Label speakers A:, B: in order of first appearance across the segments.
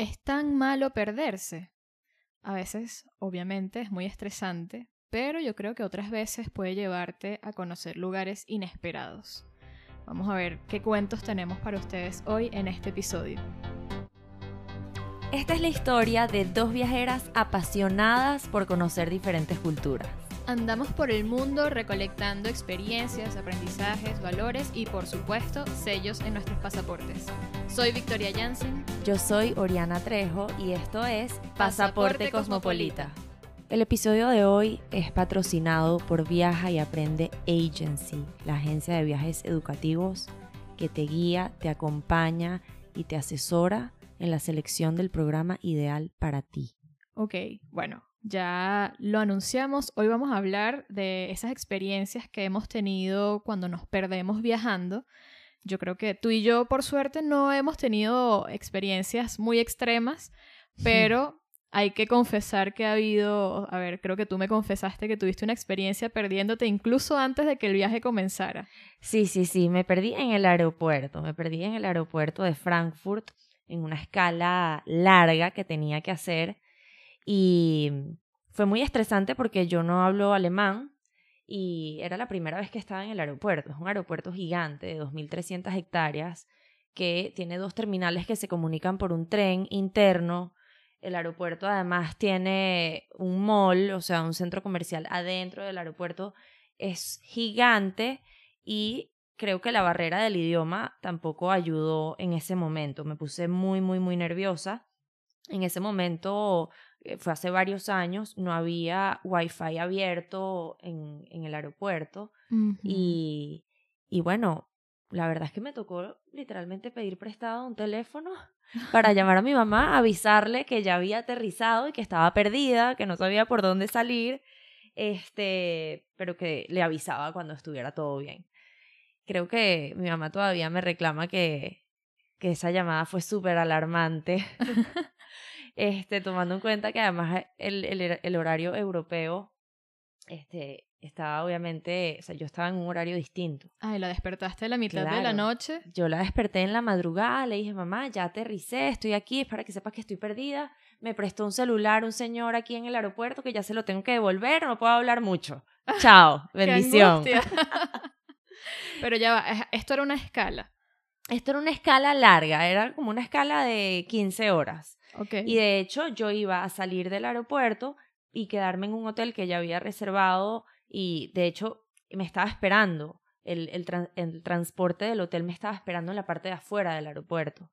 A: ¿Es tan malo perderse? A veces, obviamente, es muy estresante, pero yo creo que otras veces puede llevarte a conocer lugares inesperados. Vamos a ver qué cuentos tenemos para ustedes hoy en este episodio.
B: Esta es la historia de dos viajeras apasionadas por conocer diferentes culturas.
A: Andamos por el mundo recolectando experiencias, aprendizajes, valores y por supuesto sellos en nuestros pasaportes. Soy Victoria Jansen.
B: Yo soy Oriana Trejo y esto es Pasaporte, Cosmopolita. El episodio de hoy es patrocinado por Viaja y Aprende Agency, la agencia de viajes educativos que te guía, te acompaña y te asesora en la selección del programa ideal para ti.
A: Ok, bueno, ya lo anunciamos, hoy vamos a hablar de esas experiencias que hemos tenido cuando nos perdemos viajando. Yo creo que tú y yo, por suerte, no hemos tenido experiencias muy extremas, pero hay que confesar que ha habido, a ver, creo que tú me confesaste que tuviste una experiencia perdiéndote incluso antes de que el viaje comenzara.
B: Sí, sí, sí, me perdí en el aeropuerto, me perdí en el aeropuerto de Frankfurt en una escala larga que tenía que hacer y fue muy estresante porque yo no hablo alemán y era la primera vez que estaba en el aeropuerto. Es un aeropuerto gigante de 2.300 hectáreas que tiene dos terminales que se comunican por un tren interno. El aeropuerto además tiene un mall, o sea, un centro comercial adentro del aeropuerto. Es gigante y creo que la barrera del idioma tampoco ayudó en ese momento. Me puse muy, muy, muy nerviosa. En ese momento fue hace varios años, no había wifi abierto en, en el aeropuerto y, y bueno, la verdad es que me tocó literalmente pedir prestado un teléfono para llamar a mi mamá, avisarle que ya había aterrizado y que estaba perdida, que no sabía por dónde salir, este, pero que le avisaba cuando estuviera todo bien. Creo que mi mamá todavía me reclama que, que esa llamada fue súper alarmante este, tomando en cuenta que además el, el, el horario europeo este, estaba obviamente, o sea, yo estaba en un horario distinto.
A: Ay, la despertaste a la mitad de la noche.
B: Yo la desperté en la madrugada, le dije, mamá, ya aterricé, estoy aquí, es para que sepas que estoy perdida. Me prestó un celular un señor aquí en el aeropuerto que ya se lo tengo que devolver, no puedo hablar mucho. Chao, bendición.
A: Pero ya va, esto era una escala.
B: Esto era una escala larga, era como una escala de 15 horas. Y de hecho yo iba a salir del aeropuerto y quedarme en un hotel que ya había reservado y de hecho me estaba esperando. El, el, transporte del hotel me estaba esperando en la parte de afuera del aeropuerto.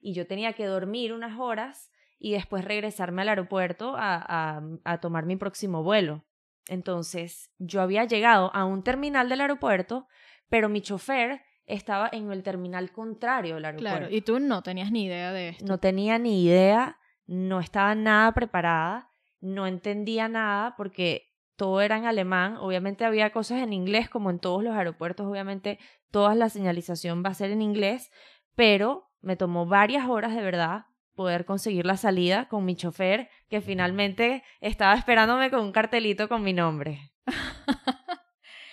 B: Y yo tenía que dormir unas horas y después regresarme al aeropuerto a, a tomar mi próximo vuelo. Entonces yo había llegado a un terminal del aeropuerto, pero mi chofer estaba en el terminal contrario del aeropuerto. Claro,
A: y tú no tenías ni idea de esto.
B: No tenía ni idea, no estaba nada preparada, no entendía nada porque todo era en alemán, obviamente había cosas en inglés como en todos los aeropuertos, obviamente toda la señalización va a ser en inglés, pero me tomó varias horas de verdad poder conseguir la salida con mi chofer que finalmente estaba esperándome con un cartelito con mi nombre.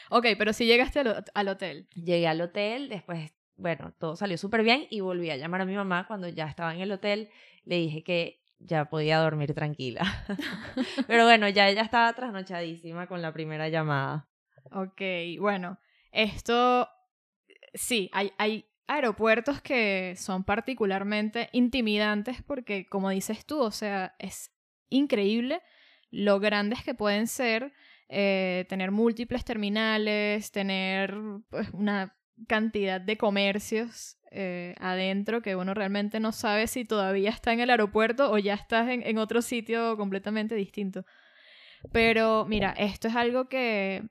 A: Ok, pero si llegaste al, hotel.
B: Llegué al hotel, después, bueno, todo salió súper bien y volví a llamar a mi mamá cuando ya estaba en el hotel. Le dije que ya podía dormir tranquila. pero bueno, ya ella estaba trasnochadísima con la primera llamada.
A: Ok, bueno, esto sí, hay, hay aeropuertos que son particularmente intimidantes porque, como dices tú, o sea, es increíble lo grandes que pueden ser eh, tener múltiples terminales, tener pues, una cantidad de comercios eh, adentro que uno realmente no sabe si todavía está en el aeropuerto o ya estás en, otro sitio completamente distinto. Pero mira, esto es algo que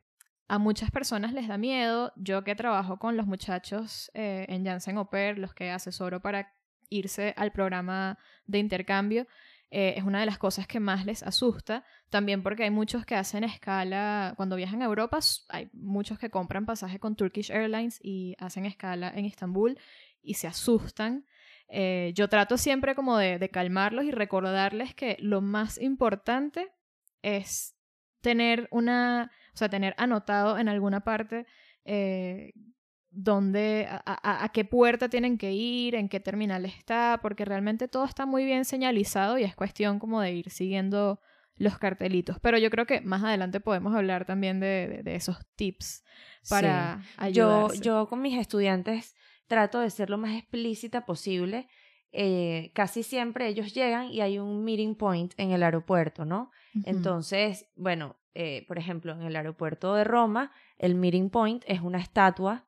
A: a muchas personas les da miedo. Yo que trabajo con los muchachos eh, en Janssen Oper, los que asesoro para irse al programa de intercambio, eh, es una de las cosas que más les asusta. También porque hay muchos que hacen escala, cuando viajan a Europa, hay muchos que compran pasaje con Turkish Airlines y hacen escala en Estambul y se asustan. Eh, yo trato siempre como de, calmarlos y recordarles que lo más importante es tener una, o sea, tener anotado en alguna parte eh, dónde, a, a, qué puerta tienen que ir, en qué terminal está, porque realmente todo está muy bien señalizado y es cuestión como de ir siguiendo los cartelitos. Pero yo creo que más adelante podemos hablar también de, de, esos tips para
B: Yo, yo con mis estudiantes trato de ser lo más explícita posible. Eh, casi siempre ellos llegan y hay un meeting point en el aeropuerto, ¿no? Entonces, bueno, eh, por ejemplo, en el aeropuerto de Roma, el meeting point es una estatua,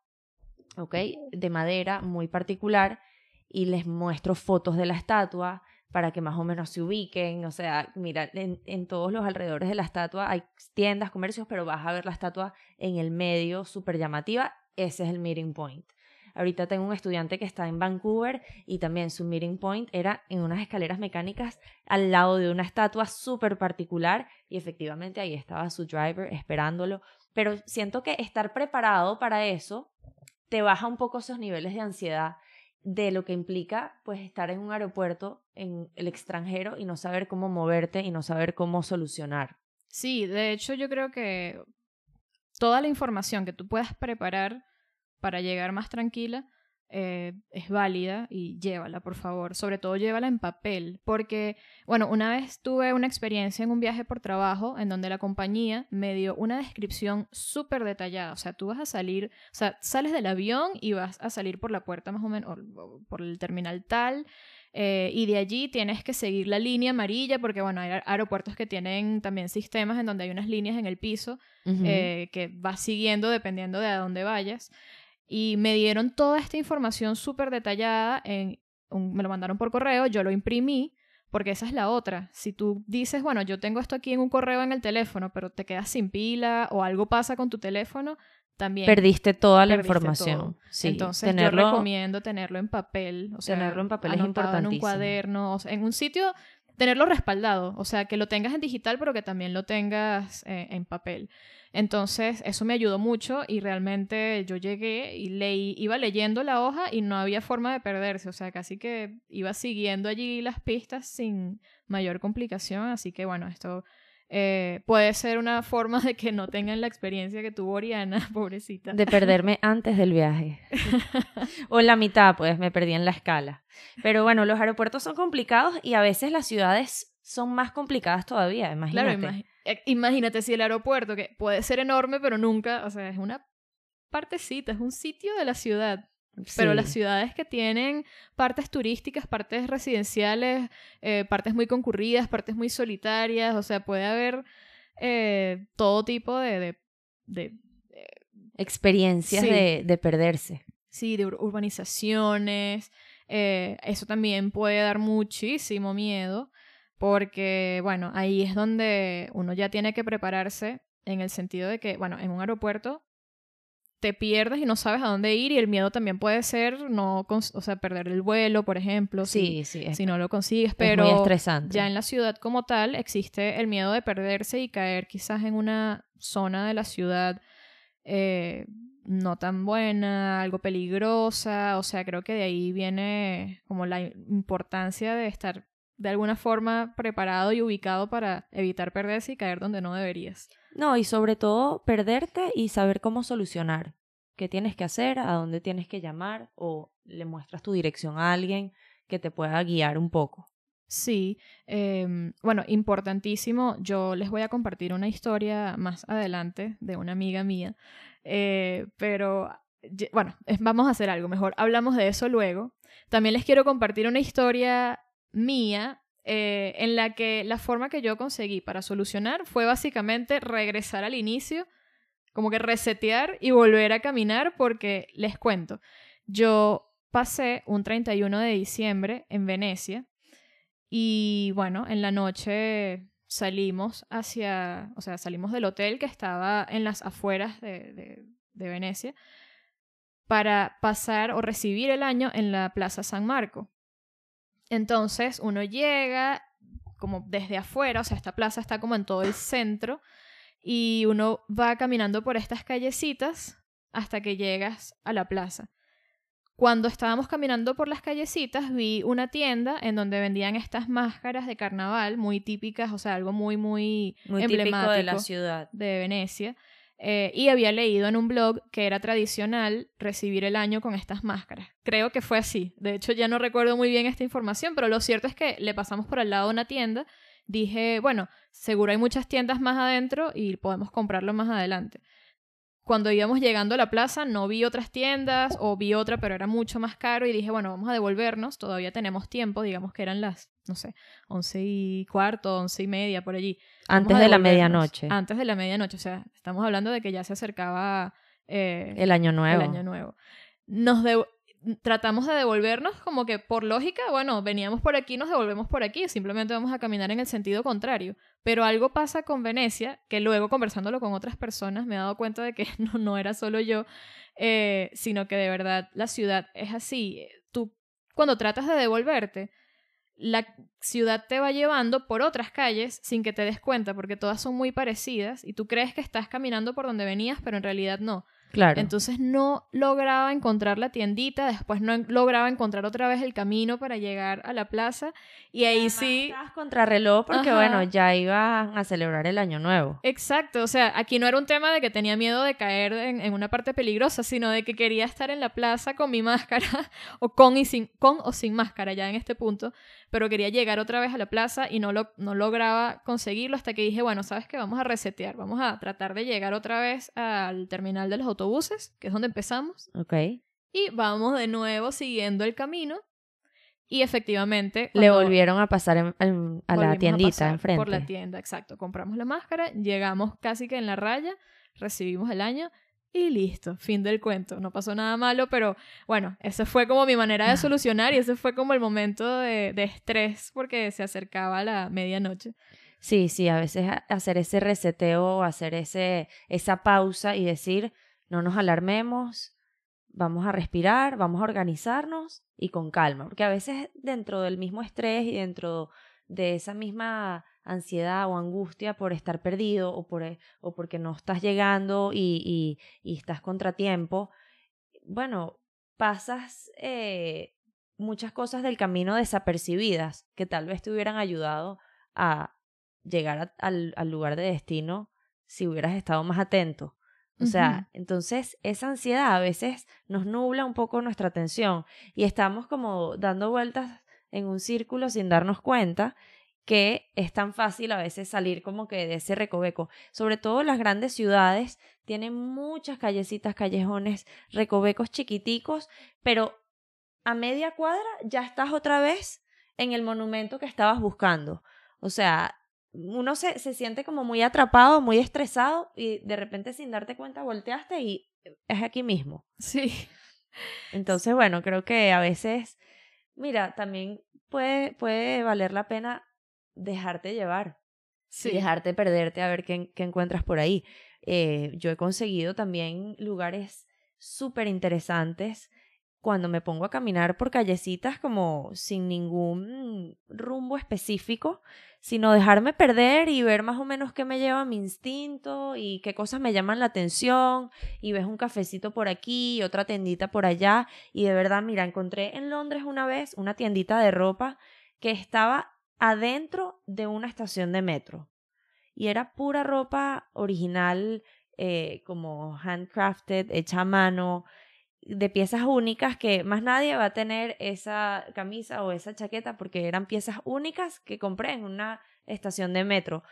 B: ¿ok? De madera muy particular y les muestro fotos de la estatua para que más o menos se ubiquen. O sea, mira, en, en todos los alrededores de la estatua hay tiendas, comercios, pero vas a ver la estatua en el medio, súper llamativa. Ese es el meeting point. Ahorita tengo un estudiante que está en Vancouver y también su meeting point era en unas escaleras mecánicas al lado de una estatua súper particular y efectivamente ahí estaba su driver esperándolo. Pero siento que estar preparado para eso te baja un poco esos niveles de ansiedad de lo que implica pues estar en un aeropuerto en el extranjero y no saber cómo moverte y no saber cómo solucionar.
A: Sí, de hecho yo creo que toda la información que tú puedas preparar para llegar más tranquila eh, es válida y llévala, por favor. Sobre todo llévala en papel, porque, bueno, una vez tuve una experiencia en un viaje por trabajo en donde la compañía me dio una descripción súper detallada. O sea, tú vas a salir, o sea, sales del avión y vas a salir por la puerta más o menos, o por el terminal tal. Eh, y de allí tienes que seguir la línea amarilla porque, bueno, hay aeropuertos que tienen también sistemas en donde hay unas líneas en el piso eh, que vas siguiendo dependiendo de a dónde vayas. Y me dieron toda esta información súper detallada, en me lo mandaron por correo, yo lo imprimí, porque esa es la otra. Si tú dices, bueno, yo tengo esto aquí en un correo en el teléfono, pero te quedas sin pila o algo pasa con tu teléfono, también
B: perdiste toda la información. Sí,
A: Entonces yo recomiendo tenerlo en papel, o sea,
B: tenerlo en papel es importantísimo.
A: en un cuaderno, en un sitio tenerlo respaldado, o sea, que lo tengas en digital, pero que también lo tengas eh, en papel. Entonces, eso me ayudó mucho y realmente yo llegué y leí, iba leyendo la hoja y no había forma de perderse, o sea, casi que iba siguiendo allí las pistas sin mayor complicación, así que bueno, esto eh, puede ser una forma de que no tengan la experiencia que tuvo Oriana, pobrecita.
B: De perderme antes del viaje. o en la mitad, pues me perdí en la escala. Pero bueno, los aeropuertos son complicados y a veces las ciudades son más complicadas todavía, imagínate. Claro,
A: eh, imagínate si el aeropuerto, que puede ser enorme, pero nunca, o sea, es una partecita, es un sitio de la ciudad. Pero las ciudades que tienen partes turísticas, partes residenciales, eh, partes muy concurridas, partes muy solitarias, o sea, puede haber eh, todo tipo de... de,
B: Experiencias de, de, perderse.
A: Sí, de urbanizaciones. eso también puede dar muchísimo miedo porque, bueno, ahí es donde uno ya tiene que prepararse en el sentido de que, bueno, en un aeropuerto te pierdes y no sabes a dónde ir y el miedo también puede ser no, o sea, perder el vuelo, por ejemplo, sí, si, sí, si no lo consigues, pero
B: muy estresante.
A: ya en la ciudad como tal existe el miedo de perderse y caer quizás en una zona de la ciudad eh, no tan buena, algo peligrosa, o sea, creo que de ahí viene como la importancia de estar de alguna forma preparado y ubicado para evitar perderse y caer donde no deberías.
B: No, y sobre todo perderte y saber cómo solucionar. ¿Qué tienes que hacer? ¿A dónde tienes que llamar? ¿O le muestras tu dirección a alguien que te pueda guiar un poco?
A: Sí, em, bueno, importantísimo. Yo les voy a compartir una historia más adelante de una amiga mía, eh, pero bueno, vamos a hacer algo mejor. Hablamos de eso luego. También les quiero compartir una historia mía eh, en la que la forma que yo conseguí para solucionar fue básicamente regresar al inicio, como que resetear y volver a caminar porque les cuento, yo pasé un 31 de diciembre en Venecia y bueno, en la noche salimos hacia, o sea, salimos del hotel que estaba en las afueras de, de Venecia para pasar o recibir el año en la Plaza San Marco. Entonces uno llega como desde afuera, o sea, esta plaza está como en todo el centro, y uno va caminando por estas callecitas hasta que llegas a la plaza. Cuando estábamos caminando por las callecitas vi una tienda en donde vendían estas máscaras de carnaval muy típicas, o sea, algo muy, muy,
B: muy emblemático de la ciudad
A: de Venecia. Eh, y había leído en un blog que era tradicional recibir el año con estas máscaras. Creo que fue así. De hecho, ya no recuerdo muy bien esta información, pero lo cierto es que le pasamos por al lado de una tienda. Dije, bueno, seguro hay muchas tiendas más adentro y podemos comprarlo más adelante cuando íbamos llegando a la plaza no vi otras tiendas o vi otra pero era mucho más caro y dije, bueno, vamos a devolvernos, todavía tenemos tiempo, digamos que eran las, no sé, once y cuarto, once y media por allí.
B: Antes de la medianoche.
A: Antes de la medianoche, o sea, estamos hablando de que ya se acercaba
B: eh, el año nuevo.
A: El año nuevo. Nos de tratamos de devolvernos como que por lógica, bueno, veníamos por aquí, nos devolvemos por aquí, simplemente vamos a caminar en el sentido contrario. Pero algo pasa con Venecia, que luego conversándolo con otras personas me he dado cuenta de que no, no era solo yo, eh, sino que de verdad la ciudad es así. Tú, cuando tratas de devolverte, la ciudad te va llevando por otras calles sin que te des cuenta, porque todas son muy parecidas y tú crees que estás caminando por donde venías, pero en realidad no.
B: Claro.
A: Entonces no lograba encontrar la tiendita, después no lograba encontrar otra vez el camino para llegar a la plaza y ahí sí...
B: Estabas contrarreloj porque bueno, ya iban a celebrar el año nuevo.
A: Exacto, o sea, aquí no era un tema de que tenía miedo de caer en, una parte peligrosa, sino de que quería estar en la plaza con mi máscara o con, y sin, con o sin máscara ya en este punto, pero quería llegar otra vez a la plaza y no, lo, no lograba conseguirlo hasta que dije, bueno, ¿sabes qué? Vamos a resetear, vamos a tratar de llegar otra vez al terminal de los autobuses, que es donde empezamos.
B: Ok.
A: Y vamos de nuevo siguiendo el camino. Y efectivamente...
B: Le volvieron a pasar a la tiendita enfrente.
A: Por la tienda, exacto. Compramos la máscara, llegamos casi que en la raya, recibimos el año y listo, fin del cuento. No pasó nada malo, pero bueno, esa fue como mi manera de solucionar y ese fue como el momento de, estrés porque se acercaba la medianoche.
B: Sí, sí, a veces hacer ese reseteo, hacer ese, esa pausa y decir, no nos alarmemos, vamos a respirar, vamos a organizarnos y con calma, porque a veces dentro del mismo estrés y dentro de esa misma ansiedad o angustia por estar perdido o, por, e, o porque no estás llegando y, y, estás contratiempo, bueno, pasas eh, muchas cosas del camino desapercibidas que tal vez te hubieran ayudado a llegar al, al, lugar de destino si hubieras estado más atento. O sea, entonces esa ansiedad a veces nos nubla un poco nuestra atención y estamos como dando vueltas en un círculo sin darnos cuenta que es tan fácil a veces salir como que de ese recoveco. Sobre todo las grandes ciudades tienen muchas callecitas, callejones, recovecos chiquiticos, pero a media cuadra ya estás otra vez en el monumento que estabas buscando. O sea, uno se, se siente como muy atrapado, muy estresado y de repente sin darte cuenta volteaste y es aquí mismo.
A: Sí.
B: Entonces, bueno, creo que a veces, mira, también puede, puede valer la pena dejarte llevar. Sí. Y dejarte perderte a ver qué, qué encuentras por ahí. Eh, yo he conseguido también lugares súper interesantes cuando me pongo a caminar por callecitas como sin ningún rumbo específico, sino dejarme perder y ver más o menos qué me lleva mi instinto y qué cosas me llaman la atención y ves un cafecito por aquí y otra tiendita por allá y de verdad, mira, encontré en Londres una vez una tiendita de ropa que estaba adentro de una estación de metro. Y era pura ropa original, eh, como handcrafted, hecha a mano, de piezas únicas que más nadie va a tener esa camisa o esa chaqueta porque eran piezas únicas que compré en una estación de metro.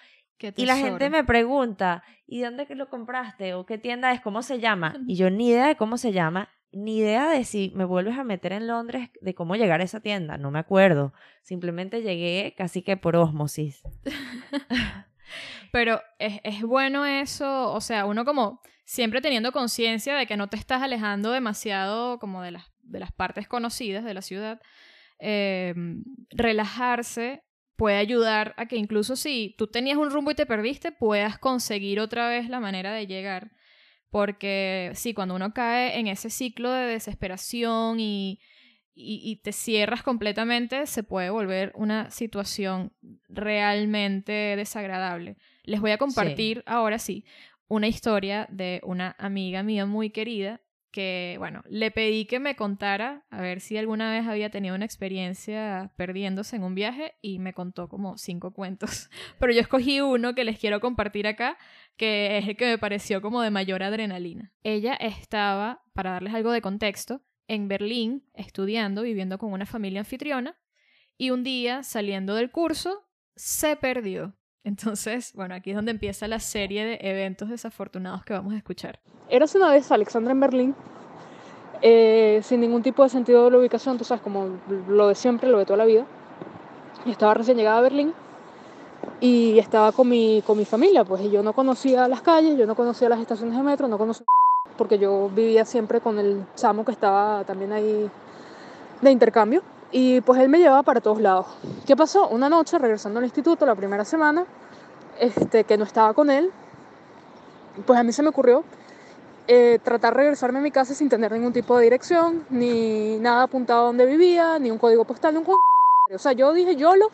B: Y la gente me pregunta, ¿y dónde lo compraste? ¿O qué tienda es? ¿Cómo se llama? Y yo ni idea de cómo se llama ni idea de si me vuelves a meter en Londres, de cómo llegar a esa tienda, no me acuerdo. Simplemente llegué casi que por osmosis.
A: Pero es, es, bueno eso, o sea, uno como siempre teniendo conciencia de que no te estás alejando demasiado como de las, de las partes conocidas de la ciudad, em, relajarse puede ayudar a que incluso si tú tenías un rumbo y te perdiste, puedas conseguir otra vez la manera de llegar. Porque sí, cuando uno cae en ese ciclo de desesperación y, y, te cierras completamente, se puede volver una situación realmente desagradable. Les voy a compartir ahora sí una historia de una amiga mía muy querida que, bueno, le pedí que me contara a ver si alguna vez había tenido una experiencia perdiéndose en un viaje y me contó como cinco cuentos. Pero yo escogí uno que les quiero compartir acá, que es el que me pareció como de mayor adrenalina. Ella estaba, para darles algo de contexto, en Berlín estudiando, viviendo con una familia anfitriona, y un día, saliendo del curso, se perdió. Entonces, bueno, aquí es donde empieza la serie de eventos desafortunados que vamos a escuchar.
C: Eras una vez Alexandra en Berlín, eh, sin ningún tipo de sentido de la ubicación, tú sabes, como lo de siempre, lo de toda la vida. Estaba recién llegada a Berlín y estaba con mi, con mi familia, pues, y yo no conocía las calles, yo no conocía las estaciones de metro, no conocía porque yo vivía siempre con el chamo que estaba también ahí de intercambio. Y pues él me llevaba para todos lados. ¿Qué pasó? Una noche, regresando al instituto, la primera semana, este, que no estaba con él, pues a mí se me ocurrió eh, tratar de regresarme a mi casa sin tener ningún tipo de dirección, ni nada apuntado a donde vivía, ni un código postal, ni un O sea, yo dije, yo lo,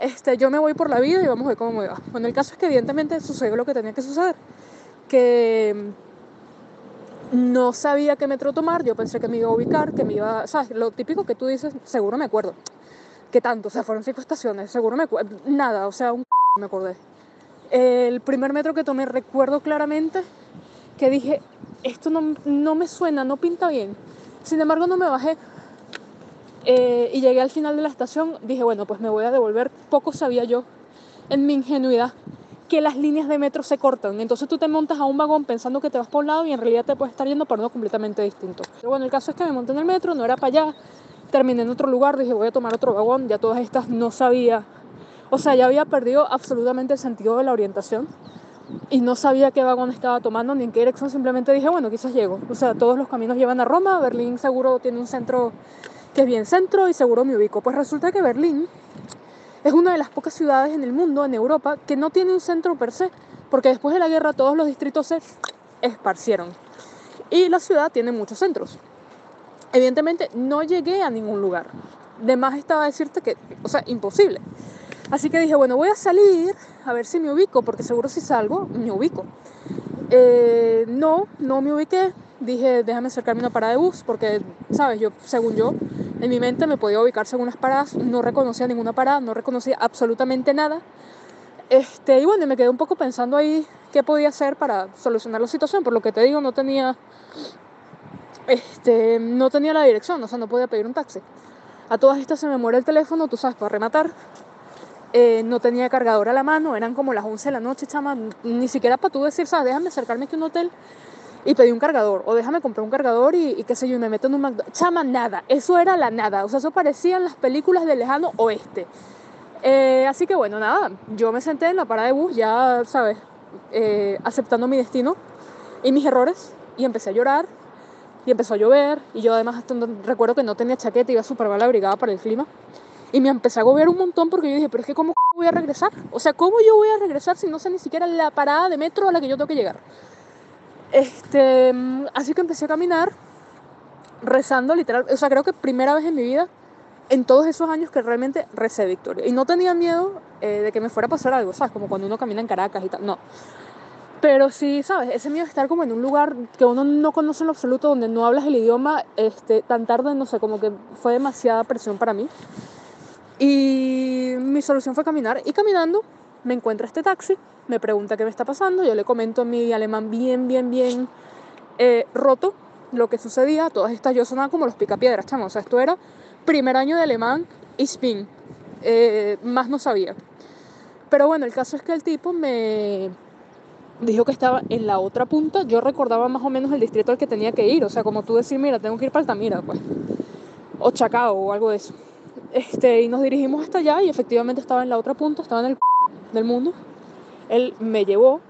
C: este, yo me voy por la vida y vamos a ver cómo me va. Bueno, el caso es que evidentemente sucedió lo que tenía que suceder. Que no sabía qué metro tomar, yo pensé que me iba a ubicar, que me iba, ¿sabes? Lo típico que tú dices, seguro me acuerdo. ¿Qué tanto? O sea, fueron cinco estaciones, seguro me acuerdo. Nada, o sea, un me acordé. El primer metro que tomé recuerdo claramente que dije, esto no, no me suena, no pinta bien. Sin embargo, no me bajé. Eh, y llegué al final de la estación, dije, bueno, pues me voy a devolver. Poco sabía yo, en mi ingenuidad, que las líneas de metro se cortan. Entonces tú te montas a un vagón pensando que te vas por un lado y en realidad te puedes estar yendo para uno completamente distinto. Pero bueno, el caso es que me monté en el metro, no era para allá, terminé en otro lugar, dije voy a tomar otro vagón, ya todas estas no sabía, o sea, ya había perdido absolutamente el sentido de la orientación y no sabía qué vagón estaba tomando ni en qué dirección, simplemente dije, bueno, quizás llego. O sea, todos los caminos llevan a Roma, Berlín seguro tiene un centro que es bien centro y seguro me ubico. Pues resulta que Berlín es una de las pocas ciudades en el mundo, en Europa, que no tiene un centro per se, porque después de la guerra todos los distritos se esparcieron. Y la ciudad tiene muchos centros. Evidentemente no llegué a ningún lugar. De más estaba decirte que, o sea, imposible. Así que dije, bueno, voy a salir a ver si me ubico, porque seguro si salgo, me ubico. Eh, no, no me ubiqué. Dije, déjame acercarme a una parada de bus, porque, ¿sabes? Yo, según yo, en mi mente me podía ubicar según las paradas, no reconocía ninguna parada, no reconocía absolutamente nada. Este, y bueno, me quedé un poco pensando ahí qué podía hacer para solucionar la situación. Por lo que te digo, no tenía, este, no tenía la dirección, o sea, no podía pedir un taxi. A todas estas se me muere el teléfono, tú sabes, para rematar. Eh, no tenía cargador a la mano, eran como las 11 de la noche, chama, ni siquiera para tú decir, sabes, déjame acercarme aquí a un hotel y pedí un cargador, o déjame comprar un cargador y, qué sé yo, y me meto en un McDonald's. Chama, nada, eso era la nada, o sea, eso parecía en las películas del lejano oeste. Eh, así que bueno, nada, yo me senté en la parada de bus, ya, ¿sabes? Eh, aceptando mi destino y mis errores, y empecé a llorar, y empezó a llover, y yo además recuerdo que no tenía chaqueta, iba súper mal abrigada para el clima, y me empecé a agobiar un montón porque yo dije, pero es que ¿cómo voy a regresar? O sea, ¿cómo yo voy a regresar si no sé ni siquiera la parada de metro a la que yo tengo que llegar? Este, así que empecé a caminar rezando literal, o sea, creo que primera vez en mi vida, en todos esos años que realmente recé victoria. Y no tenía miedo eh, de que me fuera a pasar algo, ¿sabes? Como cuando uno camina en Caracas y tal, no. Pero sí, ¿sabes? Ese miedo de estar como en un lugar que uno no conoce en lo absoluto, donde no hablas el idioma, este, tan tarde, no sé, como que fue demasiada presión para mí. Y mi solución fue caminar. Y caminando me encuentra este taxi, me pregunta qué me está pasando, yo le comento en mi alemán bien, bien, bien eh, roto lo que sucedía. Todas estas yo sonaba como los picapiedras, chamo. O sea, esto era primer año de alemán y spin. Eh, más no sabía. Pero bueno, el caso es que el tipo me dijo que estaba en la otra punta. Yo recordaba más o menos el distrito al que tenía que ir. O sea, como tú decir, mira, tengo que ir para Altamira, pues. O Chacao o algo de eso. Este, y nos dirigimos hasta allá y efectivamente estaba en la otra punta, estaba en el del mundo. Él me llevó,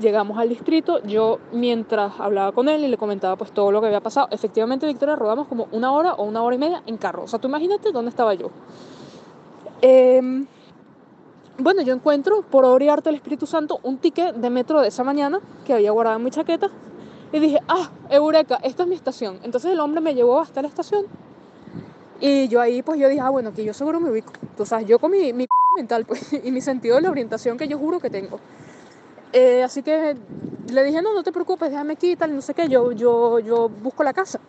C: llegamos al distrito, yo mientras hablaba con él y le comentaba pues todo lo que había pasado, efectivamente Victoria rodamos como una hora o una hora y media en carro, o sea, tú imagínate dónde estaba yo. Em, bueno, yo encuentro por oriarte el Espíritu Santo un ticket de metro de esa mañana que había guardado en mi chaqueta y dije, ah, Eureka, esta es mi estación. Entonces el hombre me llevó hasta la estación y yo ahí, pues yo dije, ah, bueno, que yo seguro me ubico. Sabes, yo con mi mental pues, y mi sentido de la orientación que yo juro que tengo. Eh, así que le dije, no, no te preocupes, déjame aquí tal, no sé qué, yo, yo, yo busco la casa.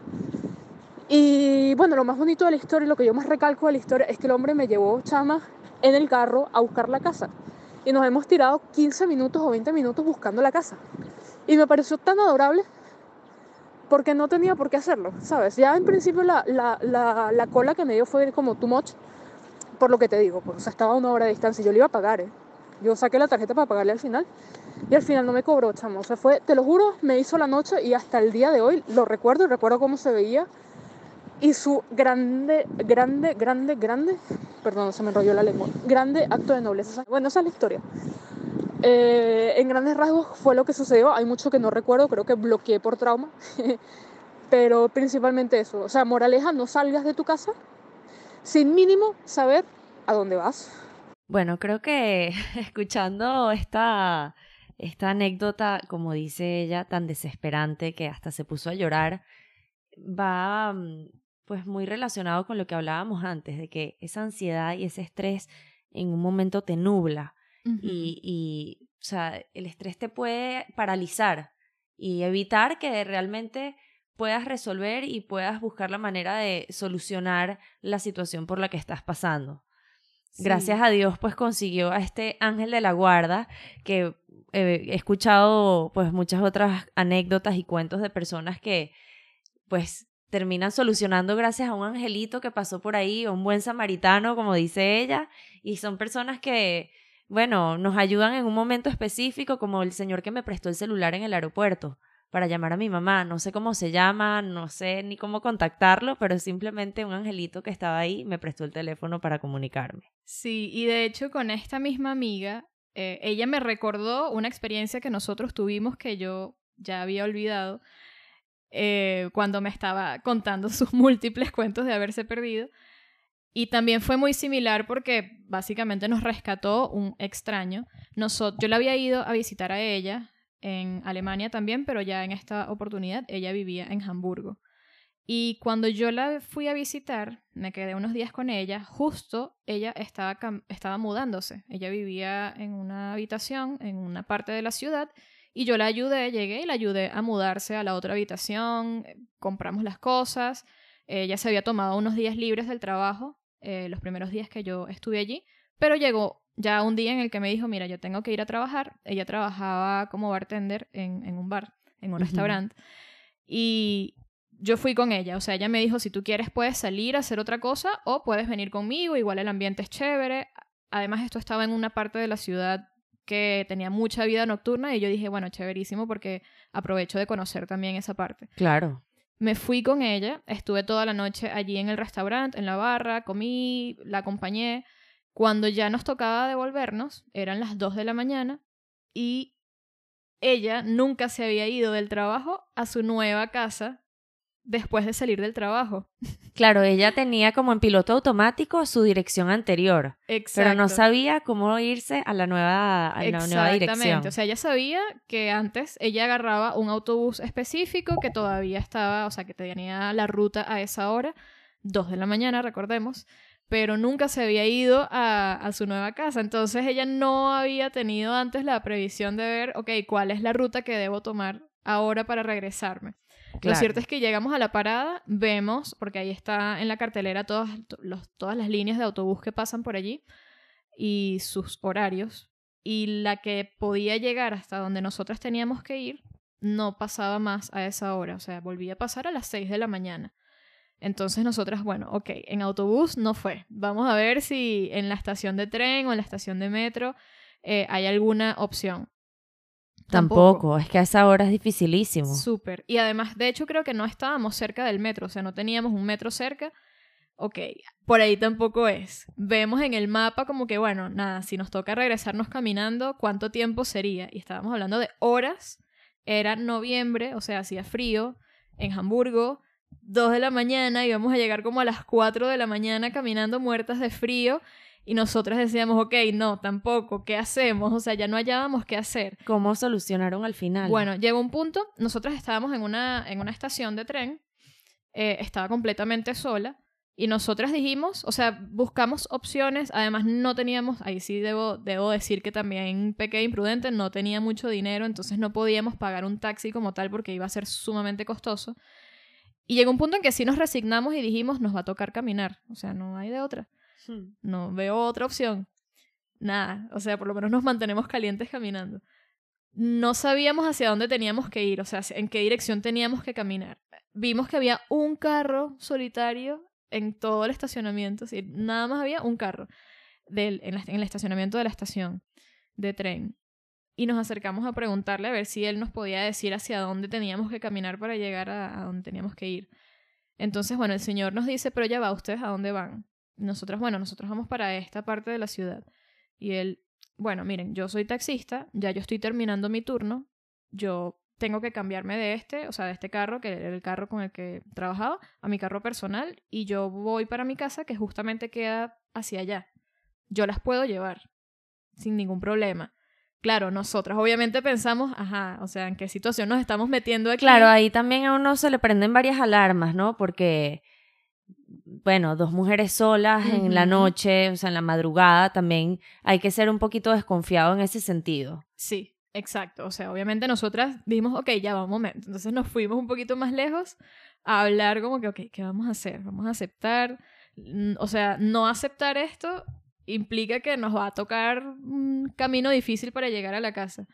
C: Y bueno, lo más bonito de la historia, lo que yo más recalco de la historia, es que el hombre me llevó, chama, en el carro a buscar la casa. Y nos hemos tirado 15 minutos o 20 minutos buscando la casa. Y me pareció tan adorable porque no tenía por qué hacerlo, ¿sabes? Ya en principio la, la, la, la cola que me dio fue como too much, por lo que te digo, pues, o sea, estaba a una hora de distancia y yo le iba a pagar, ¿eh? Yo saqué la tarjeta para pagarle al final y al final no me cobró, chamo. O sea, fue, te lo juro, me hizo la noche y hasta el día de hoy lo recuerdo y recuerdo cómo se veía y su grande, grande, grande, grande, perdón, se me enrolló la lengua, grande acto de nobleza. Bueno, esa es la historia. Eh, en grandes rasgos fue lo que sucedió, hay mucho que no recuerdo, creo que bloqueé por trauma, pero principalmente eso, o sea, moraleja, no salgas de tu casa sin mínimo saber a dónde vas.
B: Bueno, creo que escuchando esta, esta anécdota, como dice ella, tan desesperante que hasta se puso a llorar, va mm, pues muy relacionado con lo que hablábamos antes, de que esa ansiedad y ese estrés en un momento te nubla y, y, o sea, el estrés te puede paralizar y evitar que realmente puedas resolver y puedas buscar la manera de solucionar la situación por la que estás pasando. Gracias a Dios, pues consiguió a este ángel de la guarda que eh, he escuchado pues muchas otras anécdotas y cuentos de personas que pues terminan solucionando gracias a un angelito que pasó por ahí, un buen samaritano, como dice ella, y son personas que, bueno, nos ayudan en un momento específico, como el señor que me prestó el celular en el aeropuerto para llamar a mi mamá. No sé cómo se llama, no sé ni cómo contactarlo, pero simplemente un angelito que estaba ahí me prestó el teléfono para comunicarme.
A: Sí, y de hecho con esta misma amiga, eh, ella me recordó una experiencia que nosotros tuvimos que yo ya había olvidado eh, cuando me estaba contando sus múltiples cuentos de haberse perdido. Y también fue muy similar porque básicamente nos rescató un extraño. Nosotros, yo la había ido a visitar a ella en Alemania también, pero ya en esta oportunidad ella vivía en Hamburgo. Y cuando yo la fui a visitar, me quedé unos días con ella, justo ella estaba, estaba mudándose. Ella vivía en una habitación en una parte de la ciudad y yo la ayudé, llegué y la ayudé a mudarse a la otra habitación, eh, compramos las cosas, ella se había tomado unos días libres del trabajo, eh, los primeros días que yo estuve allí, pero llegó ya un día en el que me dijo, mira, yo tengo que ir a trabajar, ella trabajaba como bartender en, en un bar, en un restaurante, y yo fui con ella, o sea, ella me dijo, si tú quieres puedes salir a hacer otra cosa o puedes venir conmigo, igual el ambiente es chévere, además esto estaba en una parte de la ciudad que tenía mucha vida nocturna y yo dije, bueno, chéverísimo porque aprovecho de conocer también esa parte.
B: Claro.
A: Me fui con ella, estuve toda la noche allí en el restaurante, en la barra, comí, la acompañé. Cuando ya nos tocaba devolvernos, eran las 2 de la mañana y ella nunca se había ido del trabajo a su nueva casa después de salir del trabajo.
B: Claro, ella tenía como en piloto automático su dirección anterior,
A: Exacto.
B: pero no sabía cómo irse a la nueva, a la nueva dirección.
A: Exactamente, o sea, ella sabía que antes ella agarraba un autobús específico que todavía estaba, o sea, que tenía la ruta a esa hora, dos de la mañana, recordemos, pero nunca se había ido a, a, su nueva casa. Entonces ella no había tenido antes la previsión de ver, ok, cuál es la ruta que debo tomar ahora para regresarme. Lo cierto es que llegamos a la parada, vemos, porque ahí está en la cartelera todas, los, todas las líneas de autobús que pasan por allí y sus horarios. Y la que podía llegar hasta donde nosotras teníamos que ir no pasaba más a esa hora, o sea, volvía a pasar a las 6 de la mañana. Entonces nosotras, bueno, ok, en autobús no fue. Vamos a ver si en la estación de tren o en la estación de metro eh, hay alguna opción.
B: Tampoco. es que a esa hora es dificilísimo.
A: Súper. Y además, de hecho, creo que no estábamos cerca del metro, o sea, no teníamos un metro cerca. Ok, por ahí tampoco es. Vemos en el mapa como que, bueno, nada, si nos toca regresarnos caminando, ¿cuánto tiempo sería? Y estábamos hablando de horas. Era noviembre, o sea, hacía frío en Hamburgo. Dos de la mañana, íbamos a llegar como a las cuatro de la mañana caminando muertas de frío y nosotras decíamos, ok, no, tampoco, ¿qué hacemos? O sea, ya no hallábamos qué hacer.
B: ¿Cómo solucionaron al final?
A: Bueno, llegó un punto, nosotras estábamos en una, en una estación de tren, eh, estaba completamente sola, Y nosotras dijimos, o sea, buscamos opciones, además no teníamos, ahí sí debo, debo decir que también pequé imprudente, no tenía mucho dinero, entonces no podíamos pagar un taxi como tal porque iba a ser sumamente costoso. Y llegó un punto en que sí nos resignamos y dijimos, nos va a tocar caminar, o sea, no hay de otra,
B: Hmm.
A: no veo otra opción. Nada, o sea, por lo menos nos mantenemos calientes caminando. No sabíamos hacia dónde teníamos que ir, o sea, en qué dirección teníamos que caminar. Vimos que había un carro solitario en todo el estacionamiento, sí, nada más había un carro del, en, la- en el estacionamiento de la estación de tren. Y nos acercamos a preguntarle a ver si él nos podía decir hacia dónde teníamos que caminar para llegar a, a donde teníamos que ir. Entonces, bueno, el señor nos dice, pero ya va, ¿ustedes a dónde van? Nosotros, bueno, nosotros vamos para esta parte de la ciudad. Y él, bueno, miren, yo soy taxista, ya yo estoy terminando mi turno, yo tengo que cambiarme de este, o sea, de este carro, que era el carro con el que trabajaba, a mi carro personal, y yo voy para mi casa, que justamente queda hacia allá. Yo las puedo llevar, sin ningún problema. Claro, nosotras obviamente pensamos, ajá, o sea, ¿en qué situación nos estamos metiendo aquí?
B: Claro, ahí también a uno se le prenden varias alarmas, ¿no? Porque, bueno, dos mujeres solas en la noche, o sea, en la madrugada, también hay que ser un poquito desconfiado en ese sentido.
A: Sí, exacto. O sea, obviamente nosotras dijimos, ok, ya va un momento. Entonces nos fuimos un poquito más lejos a hablar como que, ok, ¿qué vamos a hacer? Vamos a aceptar. O sea, no aceptar esto implica que nos va a tocar un camino difícil para llegar a la casa.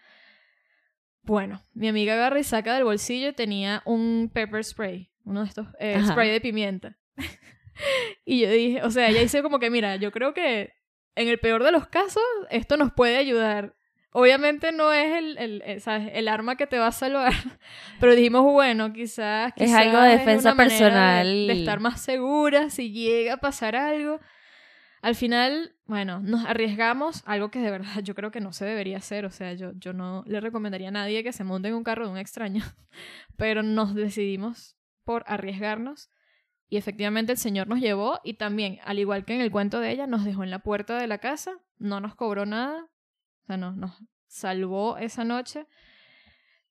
A: Bueno, mi amiga agarra y saca del bolsillo y tenía un pepper spray, uno de estos eh, spray de pimienta. y yo dije, o sea, ella dice como que, mira, yo creo que en el peor de los casos esto nos puede ayudar. Obviamente no es el, el, el, ¿sabes? el arma que te va a salvar, pero dijimos, bueno, quizás,
B: Es
A: quizás
B: algo de defensa
A: una manera de-
B: personal.
A: de estar más segura si llega a pasar algo. Al final, bueno, nos arriesgamos, algo que de verdad yo creo que no se debería hacer. O sea, yo, yo no le recomendaría a nadie que se monte en un carro de un extraño. Pero nos decidimos por arriesgarnos. Y efectivamente el Señor nos llevó y también, al igual que en el cuento de ella, nos dejó en la puerta de la casa, no nos cobró nada, o sea, no, nos salvó esa noche.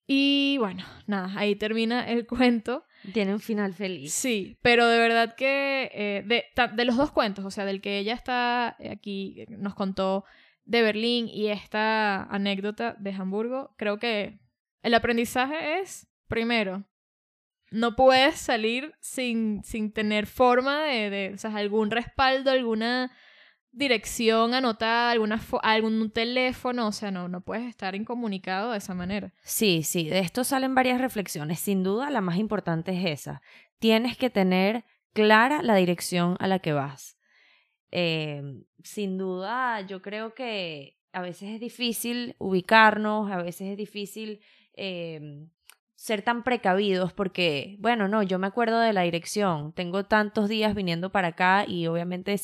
A: Y bueno, nada, ahí termina el cuento.
B: Tiene un final feliz.
A: Sí, pero de verdad que eh, de, de los dos cuentos, o sea, del que ella está eh, aquí, nos contó de Berlín y esta anécdota de Hamburgo, creo que el aprendizaje es, primero, no puedes salir sin, sin tener forma de, de, o sea, algún respaldo, alguna dirección anotada, algún teléfono, o sea, no, no puedes estar incomunicado de esa manera.
B: Sí, sí, de esto salen varias reflexiones. Sin duda, la más importante es esa. Tienes que tener clara la dirección a la que vas. Eh, sin duda, yo creo que a veces es difícil ubicarnos, a veces es difícil eh, ser tan precavidos porque, bueno, no, yo me acuerdo de la dirección, tengo tantos días viniendo para acá y obviamente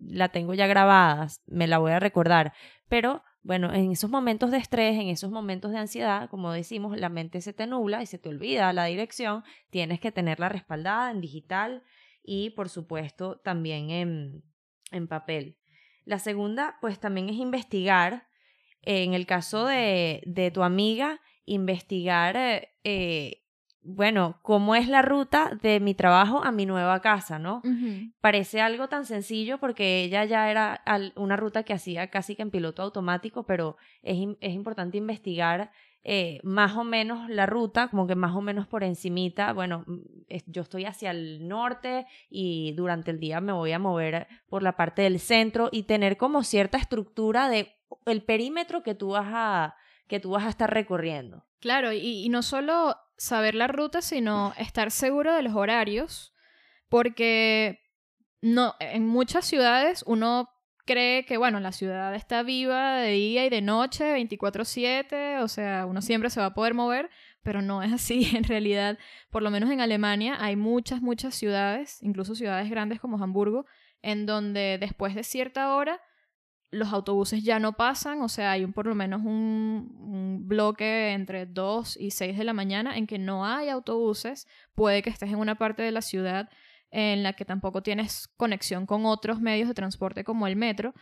B: la tengo ya grabada, me la voy a recordar, pero bueno, en esos momentos de estrés, en esos momentos de ansiedad, como decimos, la mente se te nubla y se te olvida la dirección, tienes que tenerla respaldada en digital y por supuesto también en, en papel. La segunda, pues también es investigar, en el caso de, de tu amiga, investigar, eh, eh, bueno, cómo es la ruta de mi trabajo a mi nueva casa, ¿no? Parece algo tan sencillo porque ella ya era al- una ruta que hacía casi que en piloto automático, pero es, es importante investigar eh, más o menos la ruta, como que más o menos por encimita. Bueno, mm, es- yo estoy hacia el norte y durante el día me voy a mover por la parte del centro y tener como cierta estructura de el perímetro que tú vas a, que tú vas a estar recorriendo.
A: Claro, y, no solo saber la ruta, sino estar seguro de los horarios, porque no, en muchas ciudades uno cree que, bueno, la ciudad está viva de día y de noche, 24/7, o sea, uno siempre se va a poder mover, pero no es así. En realidad, por lo menos en Alemania, hay muchas, muchas ciudades, incluso ciudades grandes como Hamburgo, en donde después de cierta hora los autobuses ya no pasan, o sea, hay un, por lo menos un, un bloque entre 2 y 6 de la mañana en que no hay autobuses, puede que estés en una parte de la ciudad en la que tampoco tienes conexión con otros medios de transporte como el metro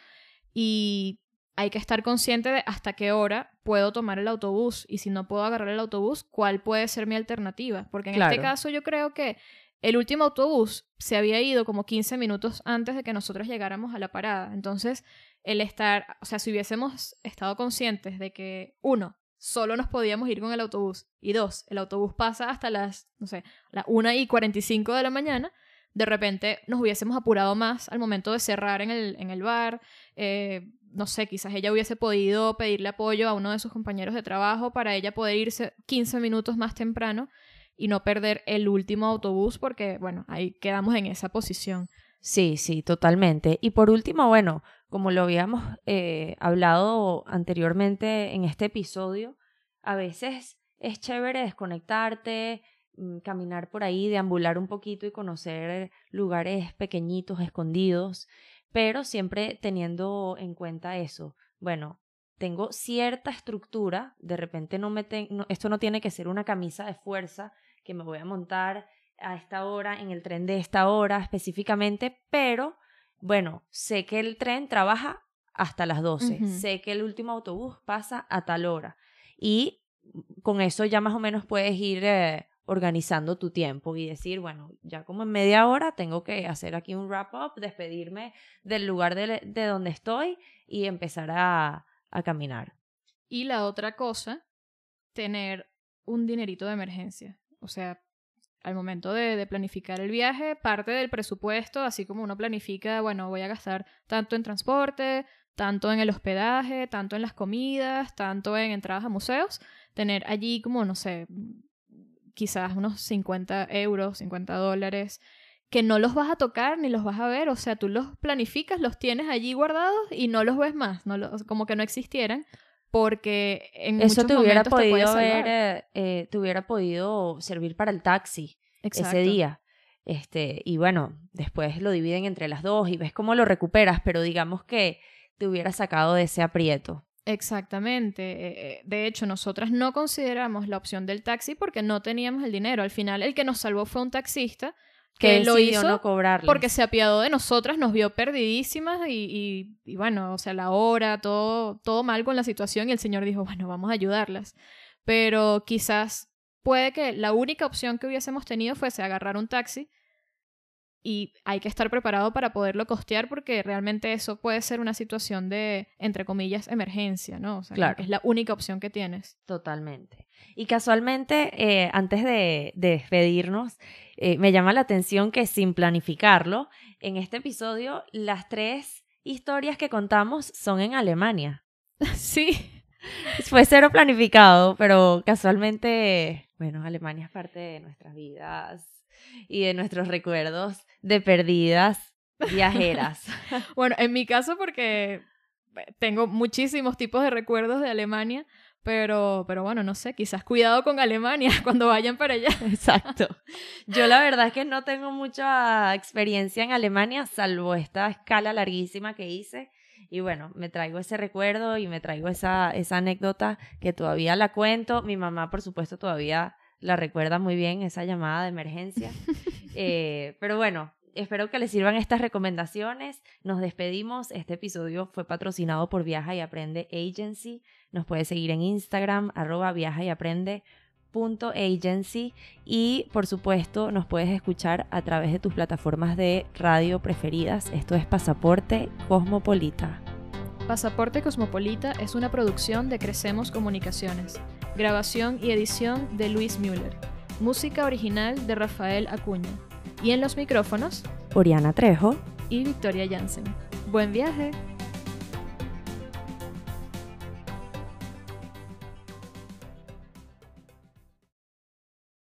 A: y hay que estar consciente de hasta qué hora puedo tomar el autobús y si no puedo agarrar el autobús, cuál puede ser mi alternativa, porque en este caso yo creo que el último autobús se había ido como 15 minutos antes de que nosotros llegáramos a la parada. Entonces, el estar, o sea, si hubiésemos estado conscientes de que, uno, solo nos podíamos ir con el autobús, y dos, el autobús pasa hasta las, no sé, las 1 y 45 de la mañana, de repente nos hubiésemos apurado más al momento de cerrar en el, en el bar. Eh, no sé, quizás ella hubiese podido pedirle apoyo a uno de sus compañeros de trabajo para ella poder irse 15 minutos más temprano y no perder el último autobús porque, bueno, ahí quedamos en esa posición.
B: Sí, sí, totalmente. Y por último, bueno, como lo habíamos eh, hablado anteriormente en este episodio, a veces es chévere desconectarte, mm, caminar por ahí, deambular un poquito y conocer lugares pequeñitos, escondidos, pero siempre teniendo en cuenta eso. Bueno, tengo cierta estructura, de repente no me esto no tiene que ser una camisa de fuerza que me voy a montar a esta hora en el tren de esta hora específicamente, pero bueno, sé que el tren trabaja hasta las 12, sé que el último autobús pasa a tal hora y con eso ya más o menos puedes ir eh, organizando tu tiempo y decir, bueno, ya como en media hora tengo que hacer aquí un wrap up, despedirme del lugar de, de donde estoy y empezar a, a caminar.
A: Y la otra cosa, tener un dinerito de emergencia. O sea, al momento de, de, planificar el viaje, parte del presupuesto, así como uno planifica, bueno, voy a gastar tanto en transporte, tanto en el hospedaje, tanto en las comidas, tanto en entradas a museos, tener allí como, no sé, quizás unos 50 euros, 50 dólares, que no los vas a tocar ni los vas a ver, o sea, tú los planificas, los tienes allí guardados y no los ves más, no como que no existieran, porque en
B: Eso
A: te
B: hubiera podido
A: te
B: eh, eh, te hubiera podido servir para el taxi ese día. Este, y bueno, después lo dividen entre las dos y ves cómo lo recuperas, pero digamos que te hubiera sacado de ese aprieto.
A: Exactamente. Eh, de hecho, nosotras no consideramos la opción del taxi porque no teníamos el dinero. Al final, el que nos salvó fue un taxista que lo hizo
B: no
A: porque se apiadó de nosotras, nos vio perdidísimas y, y, bueno, o sea, la hora, todo, todo mal con la situación y el señor dijo, bueno, vamos a ayudarlas. Pero quizás puede que la única opción que hubiésemos tenido fuese agarrar un taxi y hay que estar preparado para poderlo costear porque realmente eso puede ser una situación de, entre comillas, emergencia, ¿no? O sea,
B: claro.
A: es la única opción que tienes.
B: Totalmente. Y casualmente, eh, antes de, despedirnos, eh, me llama la atención que sin planificarlo, en este episodio las tres historias que contamos son en Alemania.
A: Sí.
B: Fue cero planificado, pero casualmente, bueno, Alemania es parte de nuestras vidas y de nuestros recuerdos de perdidas viajeras.
A: bueno, en mi caso porque tengo muchísimos tipos de recuerdos de Alemania, pero, pero bueno, no sé, quizás cuidado con Alemania cuando vayan para allá.
B: Exacto. Yo la verdad es que no tengo mucha experiencia en Alemania, salvo esta escala larguísima que hice. Y bueno, me traigo ese recuerdo y me traigo esa, esa anécdota que todavía la cuento. Mi mamá, por supuesto, todavía la recuerda muy bien, esa llamada de emergencia. Eh, pero bueno, espero que les sirvan estas recomendaciones. Nos despedimos. Este episodio fue patrocinado por Viaja y Aprende Agency. Nos puedes seguir en Instagram, arroba viaja y aprende. Agency y por supuesto nos puedes escuchar a través de tus plataformas de radio preferidas. Esto es Pasaporte Cosmopolita.
A: Pasaporte Cosmopolita es una producción de Crecemos Comunicaciones. Grabación y edición de Luis Müller. Música original de Rafael Acuña. Y en los micrófonos,
B: Oriana Trejo
A: y Victoria Jansen. Buen viaje.